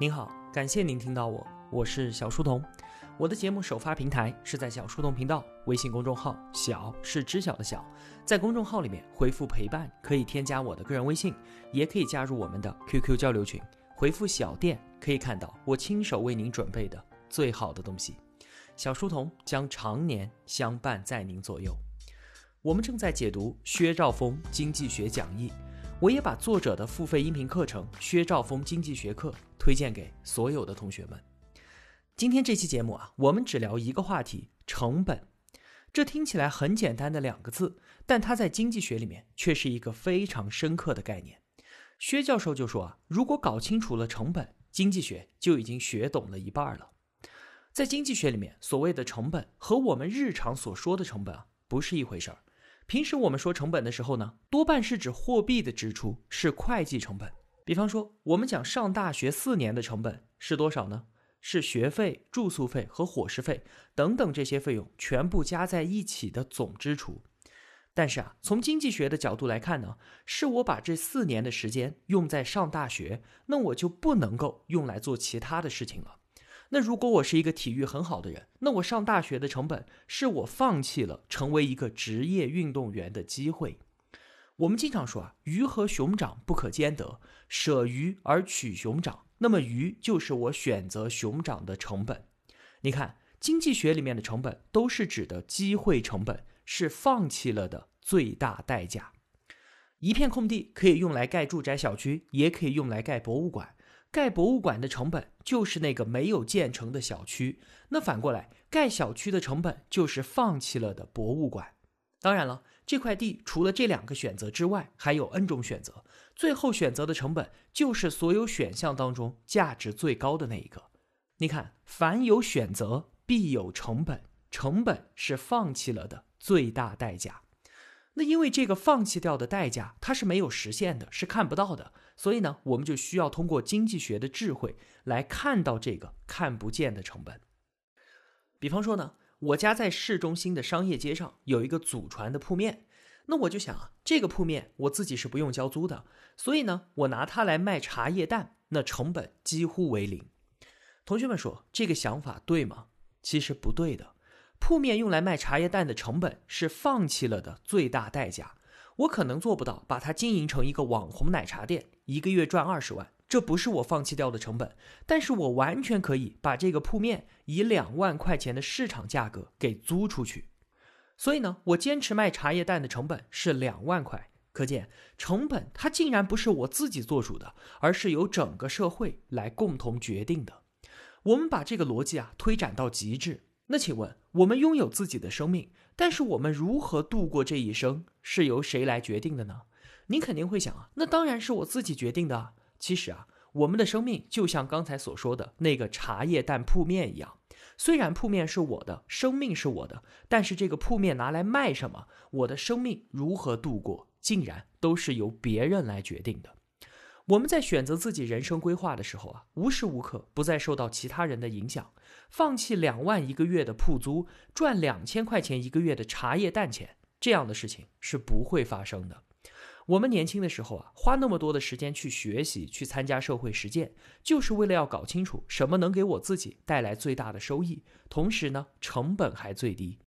您好，感谢您听到我，我是小书童。我的节目首发平台是在小书童频道微信公众号，小是知晓的小，在公众号里面回复陪伴，可以添加我的个人微信，也可以加入我们的 QQ 交流群。回复小店可以看到我亲手为您准备的最好的东西。小书童将常年相伴在您左右。我们正在解读薛兆丰经济学讲义。我也把作者的付费音频课程《薛兆丰经济学课》推荐给所有的同学们。今天这期节目啊，我们只聊一个话题：成本。这听起来很简单的两个字，但它在经济学里面却是一个非常深刻的概念。薛教授就说啊，如果搞清楚了成本，经济学就已经学懂了一半了。在经济学里面，所谓的成本和我们日常所说的成本啊，不是一回事儿。平时我们说成本的时候呢，多半是指货币的支出，是会计成本。比方说，我们讲上大学四年的成本是多少呢？是学费、住宿费和伙食费等等这些费用全部加在一起的总支出。但是啊，从经济学的角度来看呢，是我把这四年的时间用在上大学，那我就不能够用来做其他的事情了。那如果我是一个体育很好的人，那我上大学的成本是我放弃了成为一个职业运动员的机会。我们经常说啊，鱼和熊掌不可兼得，舍鱼而取熊掌，那么鱼就是我选择熊掌的成本。你看，经济学里面的成本都是指的机会成本，是放弃了的最大代价。一片空地可以用来盖住宅小区，也可以用来盖博物馆。盖博物馆的成本就是那个没有建成的小区，那反过来盖小区的成本就是放弃了的博物馆。当然了，这块地除了这两个选择之外，还有 N 种选择，最后选择的成本就是所有选项当中价值最高的那一个。你看，凡有选择，必有成本，成本是放弃了的最大代价。那因为这个放弃掉的代价，它是没有实现的，是看不到的。所以呢，我们就需要通过经济学的智慧来看到这个看不见的成本。比方说呢，我家在市中心的商业街上有一个祖传的铺面，那我就想啊，这个铺面我自己是不用交租的，所以呢，我拿它来卖茶叶蛋，那成本几乎为零。同学们说这个想法对吗？其实不对的。铺面用来卖茶叶蛋的成本是放弃了的最大代价。我可能做不到把它经营成一个网红奶茶店，一个月赚二十万，这不是我放弃掉的成本。但是我完全可以把这个铺面以两万块钱的市场价格给租出去。所以呢，我坚持卖茶叶蛋的成本是两万块。可见成本它竟然不是我自己做主的，而是由整个社会来共同决定的。我们把这个逻辑啊推展到极致。那请问，我们拥有自己的生命，但是我们如何度过这一生，是由谁来决定的呢？您肯定会想啊，那当然是我自己决定的。其实啊，我们的生命就像刚才所说的那个茶叶蛋铺面一样，虽然铺面是我的，生命是我的，但是这个铺面拿来卖什么，我的生命如何度过，竟然都是由别人来决定的。我们在选择自己人生规划的时候啊，无时无刻不再受到其他人的影响。放弃两万一个月的铺租，赚两千块钱一个月的茶叶蛋钱，这样的事情是不会发生的。我们年轻的时候啊，花那么多的时间去学习、去参加社会实践，就是为了要搞清楚什么能给我自己带来最大的收益，同时呢，成本还最低。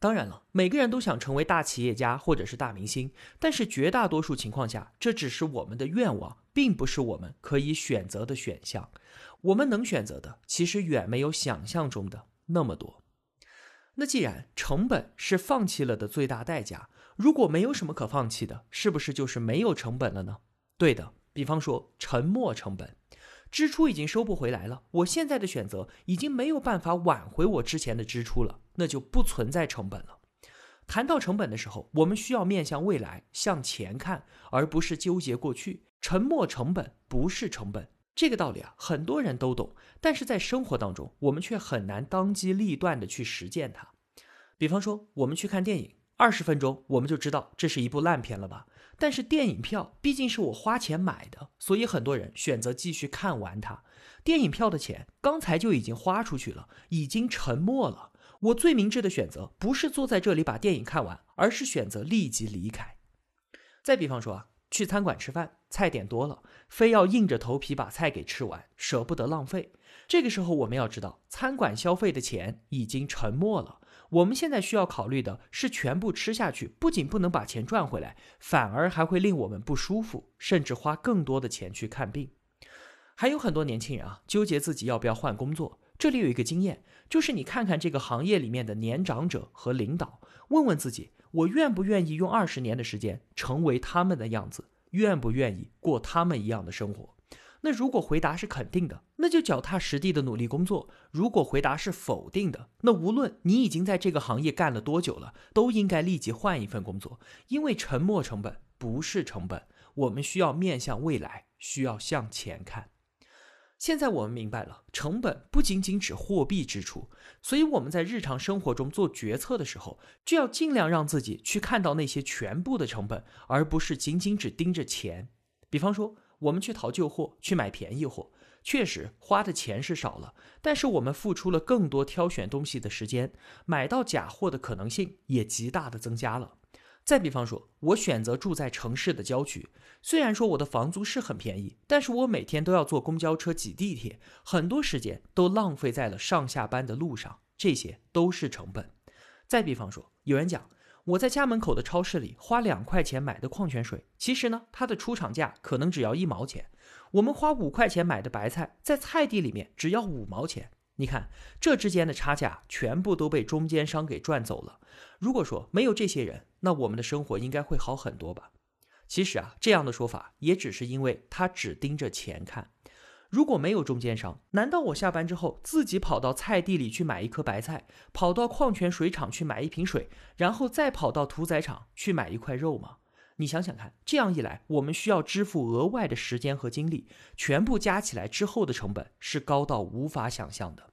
当然了，每个人都想成为大企业家或者是大明星，但是绝大多数情况下，这只是我们的愿望，并不是我们可以选择的选项。我们能选择的，其实远没有想象中的那么多。那既然成本是放弃了的最大代价，如果没有什么可放弃的，是不是就是没有成本了呢？对的，比方说沉没成本。支出已经收不回来了，我现在的选择已经没有办法挽回我之前的支出了，那就不存在成本了。谈到成本的时候，我们需要面向未来，向前看，而不是纠结过去。沉没成本不是成本，这个道理啊，很多人都懂，但是在生活当中，我们却很难当机立断的去实践它。比方说，我们去看电影。二十分钟我们就知道这是一部烂片了吧？但是电影票毕竟是我花钱买的，所以很多人选择继续看完它。电影票的钱刚才就已经花出去了，已经沉没了。我最明智的选择不是坐在这里把电影看完，而是选择立即离开。再比方说啊，去餐馆吃饭，菜点多了，非要硬着头皮把菜给吃完，舍不得浪费。这个时候，我们要知道，餐馆消费的钱已经沉没了。我们现在需要考虑的是，全部吃下去，不仅不能把钱赚回来，反而还会令我们不舒服，甚至花更多的钱去看病。还有很多年轻人啊，纠结自己要不要换工作。这里有一个经验，就是你看看这个行业里面的年长者和领导，问问自己：我愿不愿意用二十年的时间成为他们的样子？愿不愿意过他们一样的生活？那如果回答是肯定的，那就脚踏实地的努力工作；如果回答是否定的，那无论你已经在这个行业干了多久了，都应该立即换一份工作，因为沉没成本不是成本。我们需要面向未来，需要向前看。现在我们明白了，成本不仅仅指货币支出，所以我们在日常生活中做决策的时候，就要尽量让自己去看到那些全部的成本，而不是仅仅只盯着钱。比方说，我们去淘旧货，去买便宜货，确实花的钱是少了，但是我们付出了更多挑选东西的时间，买到假货的可能性也极大的增加了。再比方说，我选择住在城市的郊区，虽然说我的房租是很便宜，但是我每天都要坐公交车、挤地铁，很多时间都浪费在了上下班的路上，这些都是成本。再比方说，有人讲我在家门口的超市里花两块钱买的矿泉水，其实呢，它的出厂价可能只要一毛钱；我们花五块钱买的白菜，在菜地里面只要五毛钱。你看，这之间的差价全部都被中间商给赚走了。如果说没有这些人，那我们的生活应该会好很多吧？其实啊，这样的说法也只是因为他只盯着钱看。如果没有中间商，难道我下班之后自己跑到菜地里去买一颗白菜，跑到矿泉水厂去买一瓶水，然后再跑到屠宰场去买一块肉吗？你想想看，这样一来，我们需要支付额外的时间和精力，全部加起来之后的成本是高到无法想象的。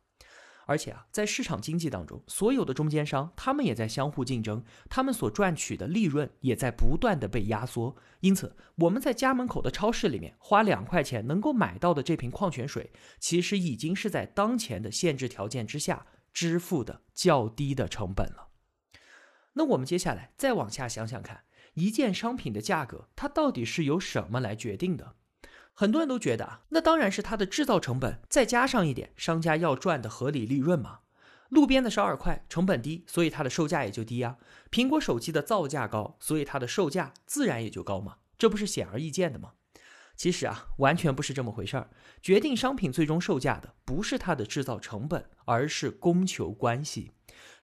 而且啊，在市场经济当中，所有的中间商他们也在相互竞争，他们所赚取的利润也在不断的被压缩。因此，我们在家门口的超市里面花两块钱能够买到的这瓶矿泉水，其实已经是在当前的限制条件之下支付的较低的成本了。那我们接下来再往下想想看，一件商品的价格它到底是由什么来决定的？很多人都觉得啊，那当然是它的制造成本再加上一点商家要赚的合理利润嘛。路边的烧饵块，成本低，所以它的售价也就低啊。苹果手机的造价高，所以它的售价自然也就高嘛。这不是显而易见的吗？其实啊，完全不是这么回事儿。决定商品最终售价的不是它的制造成本，而是供求关系。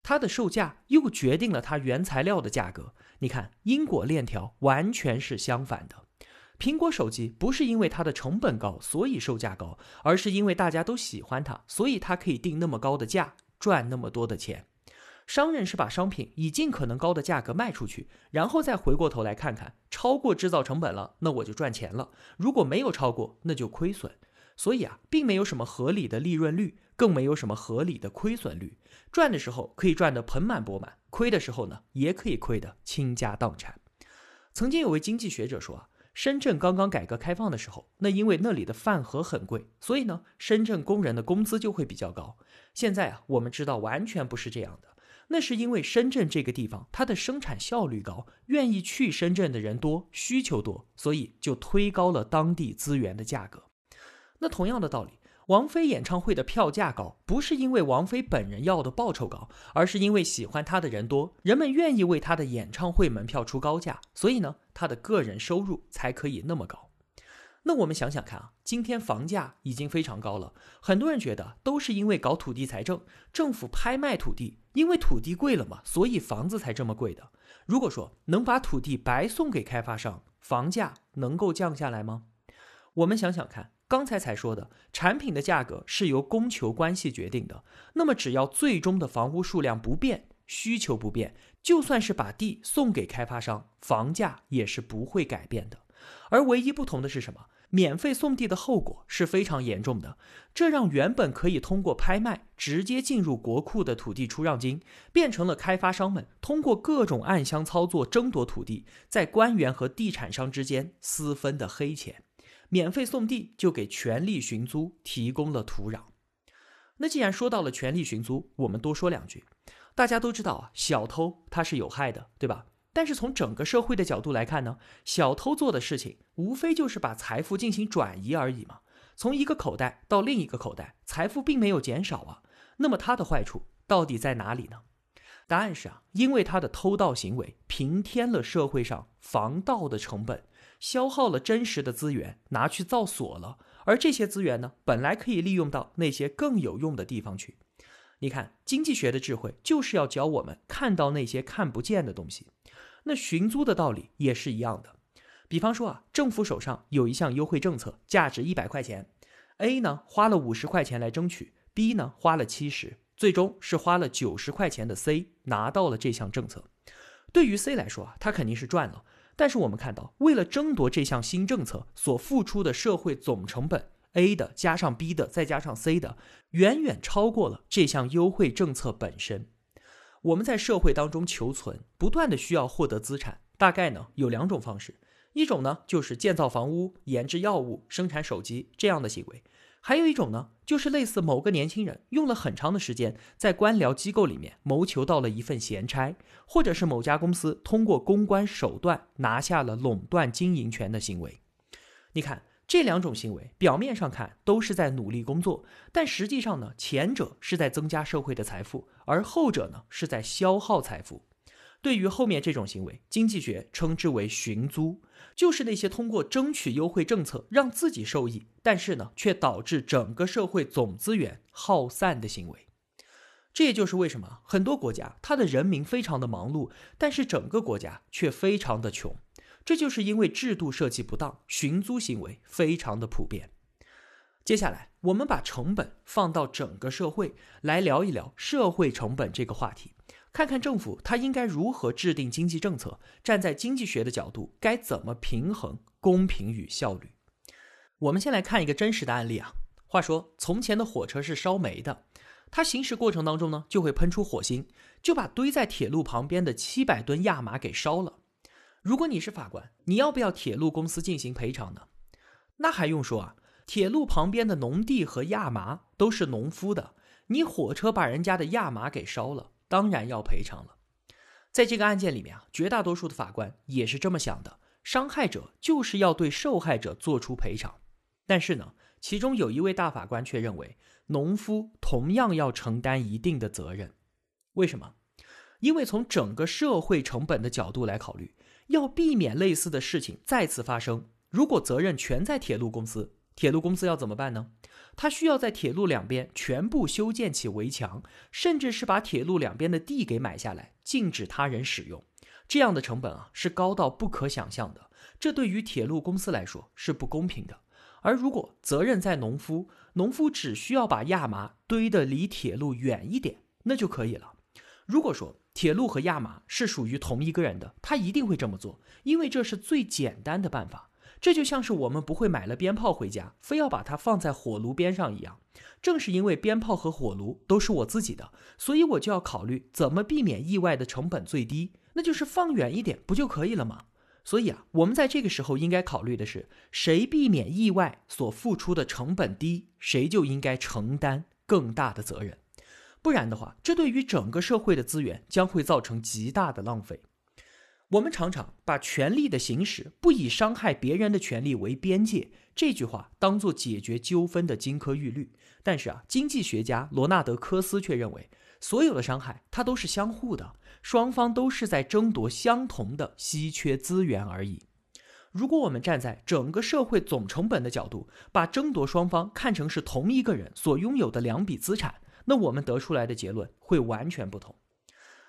它的售价又决定了它原材料的价格。你看，因果链条完全是相反的。苹果手机不是因为它的成本高，所以售价高，而是因为大家都喜欢它，所以它可以定那么高的价，赚那么多的钱。商人是把商品以尽可能高的价格卖出去，然后再回过头来看看，超过制造成本了，那我就赚钱了；如果没有超过，那就亏损。所以啊，并没有什么合理的利润率，更没有什么合理的亏损率。赚的时候可以赚得盆满钵满，亏的时候呢，也可以亏得倾家荡产。曾经有位经济学者说啊。深圳刚刚改革开放的时候，那因为那里的饭盒很贵，所以呢，深圳工人的工资就会比较高。现在啊，我们知道完全不是这样的，那是因为深圳这个地方它的生产效率高，愿意去深圳的人多，需求多，所以就推高了当地资源的价格。那同样的道理。王菲演唱会的票价高，不是因为王菲本人要的报酬高，而是因为喜欢她的人多，人们愿意为她的演唱会门票出高价，所以呢，她的个人收入才可以那么高。那我们想想看啊，今天房价已经非常高了，很多人觉得都是因为搞土地财政，政府拍卖土地，因为土地贵了嘛，所以房子才这么贵的。如果说能把土地白送给开发商，房价能够降下来吗？我们想想看。刚才才说的，产品的价格是由供求关系决定的。那么，只要最终的房屋数量不变，需求不变，就算是把地送给开发商，房价也是不会改变的。而唯一不同的是什么？免费送地的后果是非常严重的。这让原本可以通过拍卖直接进入国库的土地出让金，变成了开发商们通过各种暗箱操作争夺土地，在官员和地产商之间私分的黑钱。免费送地就给权力寻租提供了土壤。那既然说到了权力寻租，我们多说两句。大家都知道啊，小偷他是有害的，对吧？但是从整个社会的角度来看呢，小偷做的事情无非就是把财富进行转移而已嘛。从一个口袋到另一个口袋，财富并没有减少啊。那么他的坏处到底在哪里呢？答案是啊，因为他的偷盗行为平添了社会上防盗的成本，消耗了真实的资源，拿去造锁了。而这些资源呢，本来可以利用到那些更有用的地方去。你看，经济学的智慧就是要教我们看到那些看不见的东西。那寻租的道理也是一样的。比方说啊，政府手上有一项优惠政策，价值一百块钱，A 呢花了五十块钱来争取，B 呢花了七十，最终是花了九十块钱的 C 拿到了这项政策。对于 C 来说啊，他肯定是赚了。但是我们看到，为了争夺这项新政策所付出的社会总成本，A 的加上 B 的再加上 C 的，远远超过了这项优惠政策本身。我们在社会当中求存，不断的需要获得资产，大概呢有两种方式，一种呢就是建造房屋、研制药物、生产手机这样的行为。还有一种呢，就是类似某个年轻人用了很长的时间在官僚机构里面谋求到了一份闲差，或者是某家公司通过公关手段拿下了垄断经营权的行为。你看这两种行为，表面上看都是在努力工作，但实际上呢，前者是在增加社会的财富，而后者呢是在消耗财富。对于后面这种行为，经济学称之为寻租。就是那些通过争取优惠政策让自己受益，但是呢，却导致整个社会总资源耗散的行为。这也就是为什么很多国家它的人民非常的忙碌，但是整个国家却非常的穷。这就是因为制度设计不当，寻租行为非常的普遍。接下来，我们把成本放到整个社会来聊一聊社会成本这个话题。看看政府它应该如何制定经济政策，站在经济学的角度，该怎么平衡公平与效率？我们先来看一个真实的案例啊。话说，从前的火车是烧煤的，它行驶过程当中呢，就会喷出火星，就把堆在铁路旁边的七百吨亚麻给烧了。如果你是法官，你要不要铁路公司进行赔偿呢？那还用说啊？铁路旁边的农地和亚麻都是农夫的，你火车把人家的亚麻给烧了。当然要赔偿了，在这个案件里面啊，绝大多数的法官也是这么想的，伤害者就是要对受害者做出赔偿。但是呢，其中有一位大法官却认为，农夫同样要承担一定的责任。为什么？因为从整个社会成本的角度来考虑，要避免类似的事情再次发生，如果责任全在铁路公司，铁路公司要怎么办呢？他需要在铁路两边全部修建起围墙，甚至是把铁路两边的地给买下来，禁止他人使用。这样的成本啊，是高到不可想象的。这对于铁路公司来说是不公平的。而如果责任在农夫，农夫只需要把亚麻堆得离铁路远一点，那就可以了。如果说铁路和亚麻是属于同一个人的，他一定会这么做，因为这是最简单的办法。这就像是我们不会买了鞭炮回家，非要把它放在火炉边上一样。正是因为鞭炮和火炉都是我自己的，所以我就要考虑怎么避免意外的成本最低，那就是放远一点不就可以了吗？所以啊，我们在这个时候应该考虑的是，谁避免意外所付出的成本低，谁就应该承担更大的责任。不然的话，这对于整个社会的资源将会造成极大的浪费。我们常常把权力的行使不以伤害别人的权利为边界，这句话当做解决纠纷的金科玉律。但是啊，经济学家罗纳德·科斯却认为，所有的伤害它都是相互的，双方都是在争夺相同的稀缺资源而已。如果我们站在整个社会总成本的角度，把争夺双方看成是同一个人所拥有的两笔资产，那我们得出来的结论会完全不同。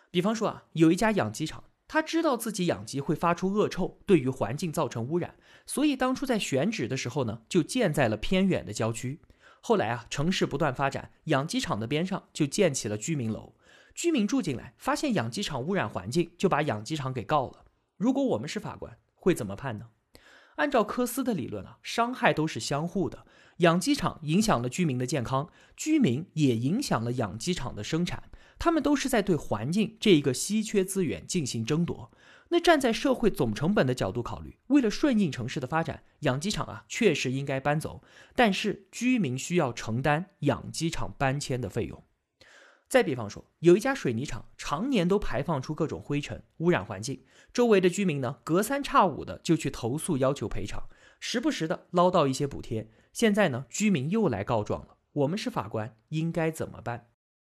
比方说啊，有一家养鸡场。他知道自己养鸡会发出恶臭，对于环境造成污染，所以当初在选址的时候呢，就建在了偏远的郊区。后来啊，城市不断发展，养鸡场的边上就建起了居民楼。居民住进来，发现养鸡场污染环境，就把养鸡场给告了。如果我们是法官，会怎么判呢？按照科斯的理论啊，伤害都是相互的。养鸡场影响了居民的健康，居民也影响了养鸡场的生产。他们都是在对环境这一个稀缺资源进行争夺。那站在社会总成本的角度考虑，为了顺应城市的发展，养鸡场啊确实应该搬走，但是居民需要承担养鸡场搬迁的费用。再比方说，有一家水泥厂常年都排放出各种灰尘，污染环境，周围的居民呢隔三差五的就去投诉，要求赔偿，时不时的捞到一些补贴。现在呢，居民又来告状了。我们是法官，应该怎么办？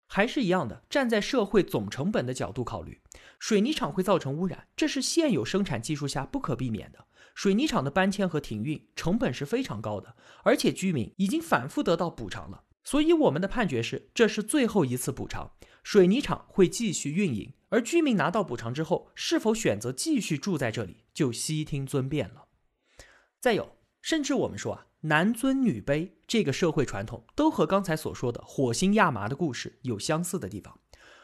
还是一样的，站在社会总成本的角度考虑，水泥厂会造成污染，这是现有生产技术下不可避免的。水泥厂的搬迁和停运成本是非常高的，而且居民已经反复得到补偿了。所以我们的判决是，这是最后一次补偿，水泥厂会继续运营，而居民拿到补偿之后，是否选择继续住在这里，就悉听尊便了。再有，甚至我们说啊，男尊女卑这个社会传统，都和刚才所说的火星亚麻的故事有相似的地方。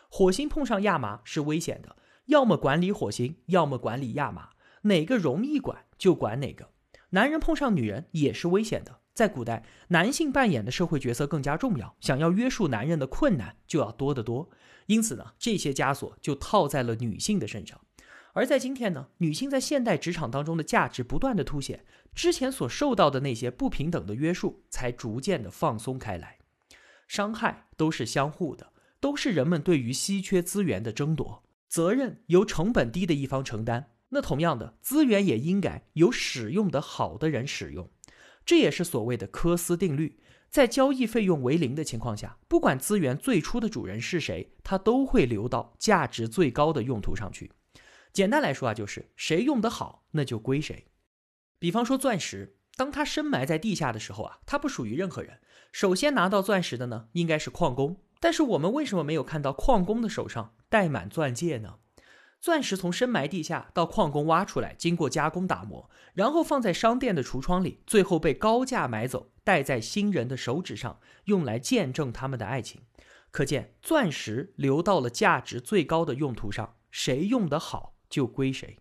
火星碰上亚麻是危险的，要么管理火星，要么管理亚麻，哪个容易管就管哪个。男人碰上女人也是危险的。在古代，男性扮演的社会角色更加重要，想要约束男人的困难就要多得多。因此呢，这些枷锁就套在了女性的身上。而在今天呢，女性在现代职场当中的价值不断的凸显，之前所受到的那些不平等的约束才逐渐的放松开来。伤害都是相互的，都是人们对于稀缺资源的争夺，责任由成本低的一方承担。那同样的，资源也应该由使用的好的人使用。这也是所谓的科斯定律，在交易费用为零的情况下，不管资源最初的主人是谁，它都会流到价值最高的用途上去。简单来说啊，就是谁用得好，那就归谁。比方说钻石，当它深埋在地下的时候啊，它不属于任何人。首先拿到钻石的呢，应该是矿工。但是我们为什么没有看到矿工的手上戴满钻戒呢？钻石从深埋地下到矿工挖出来，经过加工打磨，然后放在商店的橱窗里，最后被高价买走，戴在新人的手指上，用来见证他们的爱情。可见，钻石流到了价值最高的用途上，谁用得好就归谁。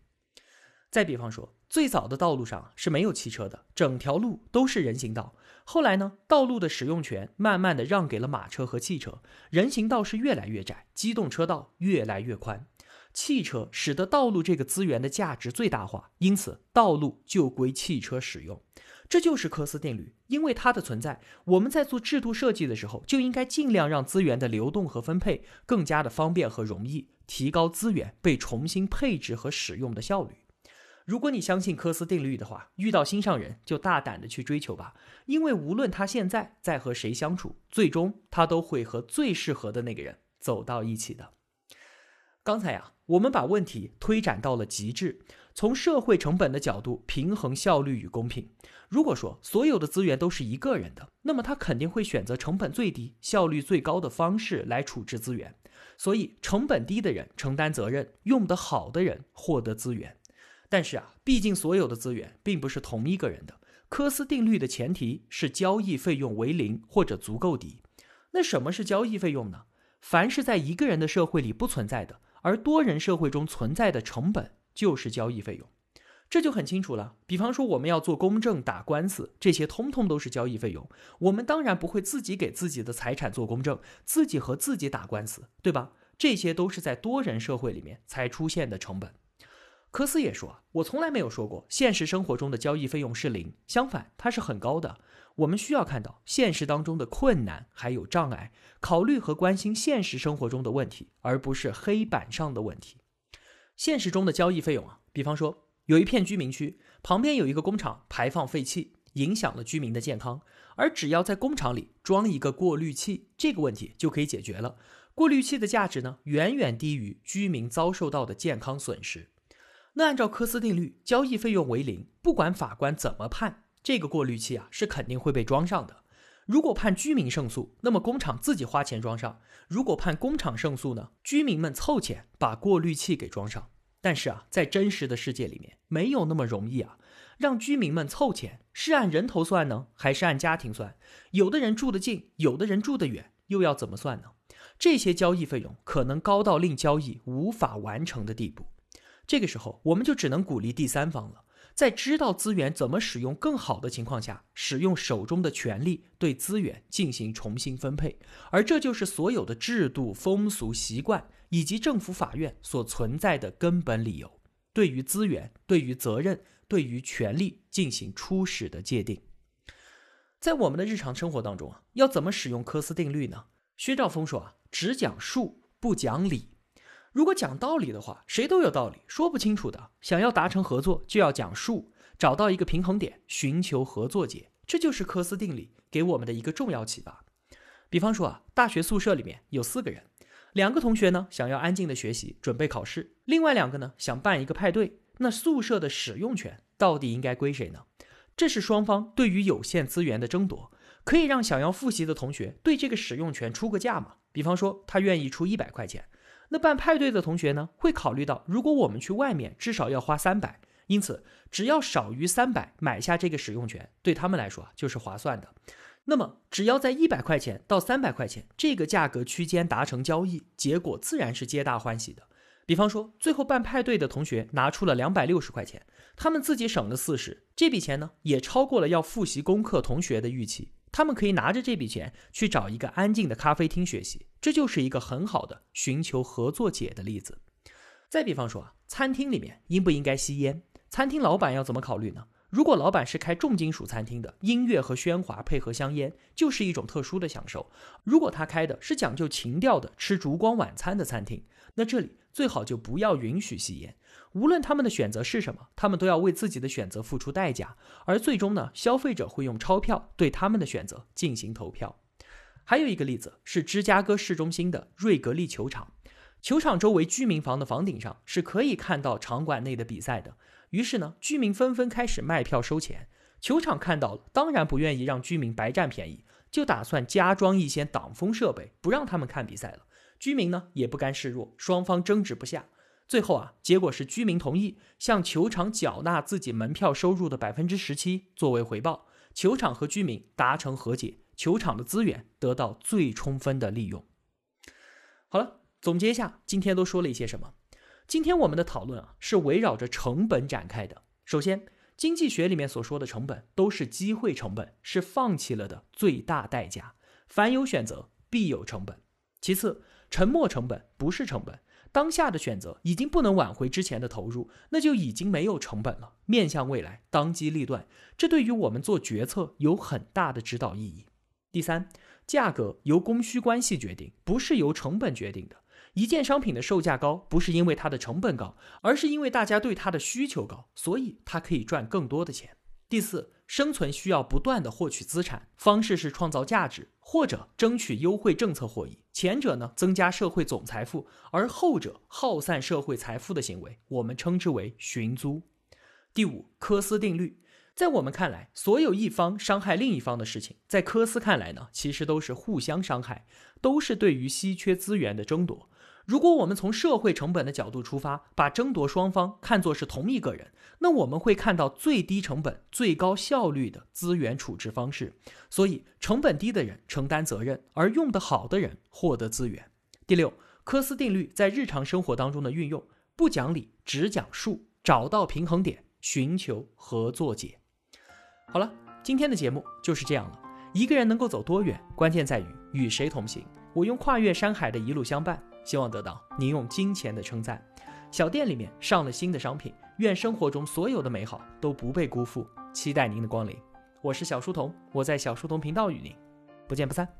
再比方说，最早的道路上是没有汽车的，整条路都是人行道。后来呢，道路的使用权慢慢的让给了马车和汽车，人行道是越来越窄，机动车道越来越宽。汽车使得道路这个资源的价值最大化，因此道路就归汽车使用。这就是科斯定律。因为它的存在，我们在做制度设计的时候，就应该尽量让资源的流动和分配更加的方便和容易，提高资源被重新配置和使用的效率。如果你相信科斯定律的话，遇到心上人就大胆的去追求吧，因为无论他现在在和谁相处，最终他都会和最适合的那个人走到一起的。刚才呀，我们把问题推展到了极致，从社会成本的角度平衡效率与公平。如果说所有的资源都是一个人的，那么他肯定会选择成本最低、效率最高的方式来处置资源。所以，成本低的人承担责任，用得好的人获得资源。但是啊，毕竟所有的资源并不是同一个人的。科斯定律的前提是交易费用为零或者足够低。那什么是交易费用呢？凡是在一个人的社会里不存在的。而多人社会中存在的成本就是交易费用，这就很清楚了。比方说，我们要做公证、打官司，这些通通都是交易费用。我们当然不会自己给自己的财产做公证，自己和自己打官司，对吧？这些都是在多人社会里面才出现的成本。科斯也说，我从来没有说过现实生活中的交易费用是零，相反，它是很高的。我们需要看到现实当中的困难还有障碍，考虑和关心现实生活中的问题，而不是黑板上的问题。现实中的交易费用啊，比方说有一片居民区旁边有一个工厂排放废气，影响了居民的健康，而只要在工厂里装一个过滤器，这个问题就可以解决了。过滤器的价值呢，远远低于居民遭受到的健康损失。那按照科斯定律，交易费用为零，不管法官怎么判。这个过滤器啊是肯定会被装上的。如果判居民胜诉，那么工厂自己花钱装上；如果判工厂胜诉呢，居民们凑钱把过滤器给装上。但是啊，在真实的世界里面，没有那么容易啊。让居民们凑钱，是按人头算呢，还是按家庭算？有的人住得近，有的人住得远，又要怎么算呢？这些交易费用可能高到令交易无法完成的地步。这个时候，我们就只能鼓励第三方了。在知道资源怎么使用更好的情况下，使用手中的权力对资源进行重新分配，而这就是所有的制度、风俗习惯以及政府、法院所存在的根本理由：对于资源、对于责任、对于权利进行初始的界定。在我们的日常生活当中啊，要怎么使用科斯定律呢？薛兆丰说啊，只讲数不讲理。如果讲道理的话，谁都有道理，说不清楚的。想要达成合作，就要讲数，找到一个平衡点，寻求合作解。这就是科斯定理给我们的一个重要启发。比方说啊，大学宿舍里面有四个人，两个同学呢想要安静的学习，准备考试；另外两个呢想办一个派对。那宿舍的使用权到底应该归谁呢？这是双方对于有限资源的争夺。可以让想要复习的同学对这个使用权出个价吗？比方说他愿意出一百块钱。那办派对的同学呢，会考虑到如果我们去外面至少要花三百，因此只要少于三百买下这个使用权，对他们来说就是划算的。那么只要在一百块钱到三百块钱这个价格区间达成交易，结果自然是皆大欢喜的。比方说最后办派对的同学拿出了两百六十块钱，他们自己省了四十，这笔钱呢也超过了要复习功课同学的预期。他们可以拿着这笔钱去找一个安静的咖啡厅学习，这就是一个很好的寻求合作解的例子。再比方说啊，餐厅里面应不应该吸烟？餐厅老板要怎么考虑呢？如果老板是开重金属餐厅的，音乐和喧哗配合香烟就是一种特殊的享受。如果他开的是讲究情调的吃烛光晚餐的餐厅，那这里最好就不要允许吸烟。无论他们的选择是什么，他们都要为自己的选择付出代价，而最终呢，消费者会用钞票对他们的选择进行投票。还有一个例子是芝加哥市中心的瑞格利球场，球场周围居民房的房顶上是可以看到场馆内的比赛的。于是呢，居民纷纷开始卖票收钱。球场看到了，当然不愿意让居民白占便宜，就打算加装一些挡风设备，不让他们看比赛了。居民呢也不甘示弱，双方争执不下。最后啊，结果是居民同意向球场缴纳自己门票收入的百分之十七作为回报，球场和居民达成和解，球场的资源得到最充分的利用。好了，总结一下，今天都说了一些什么？今天我们的讨论啊，是围绕着成本展开的。首先，经济学里面所说的成本都是机会成本，是放弃了的最大代价。凡有选择，必有成本。其次，沉没成本不是成本。当下的选择已经不能挽回之前的投入，那就已经没有成本了。面向未来，当机立断，这对于我们做决策有很大的指导意义。第三，价格由供需关系决定，不是由成本决定的。一件商品的售价高，不是因为它的成本高，而是因为大家对它的需求高，所以它可以赚更多的钱。第四，生存需要不断的获取资产，方式是创造价值。或者争取优惠政策获益，前者呢增加社会总财富，而后者耗散社会财富的行为，我们称之为寻租。第五，科斯定律，在我们看来，所有一方伤害另一方的事情，在科斯看来呢，其实都是互相伤害，都是对于稀缺资源的争夺。如果我们从社会成本的角度出发，把争夺双方看作是同一个人，那我们会看到最低成本、最高效率的资源处置方式。所以，成本低的人承担责任，而用得好的人获得资源。第六，科斯定律在日常生活当中的运用：不讲理，只讲数，找到平衡点，寻求合作解。好了，今天的节目就是这样了。一个人能够走多远，关键在于与谁同行。我用跨越山海的一路相伴。希望得到您用金钱的称赞。小店里面上了新的商品，愿生活中所有的美好都不被辜负。期待您的光临。我是小书童，我在小书童频道与您不见不散。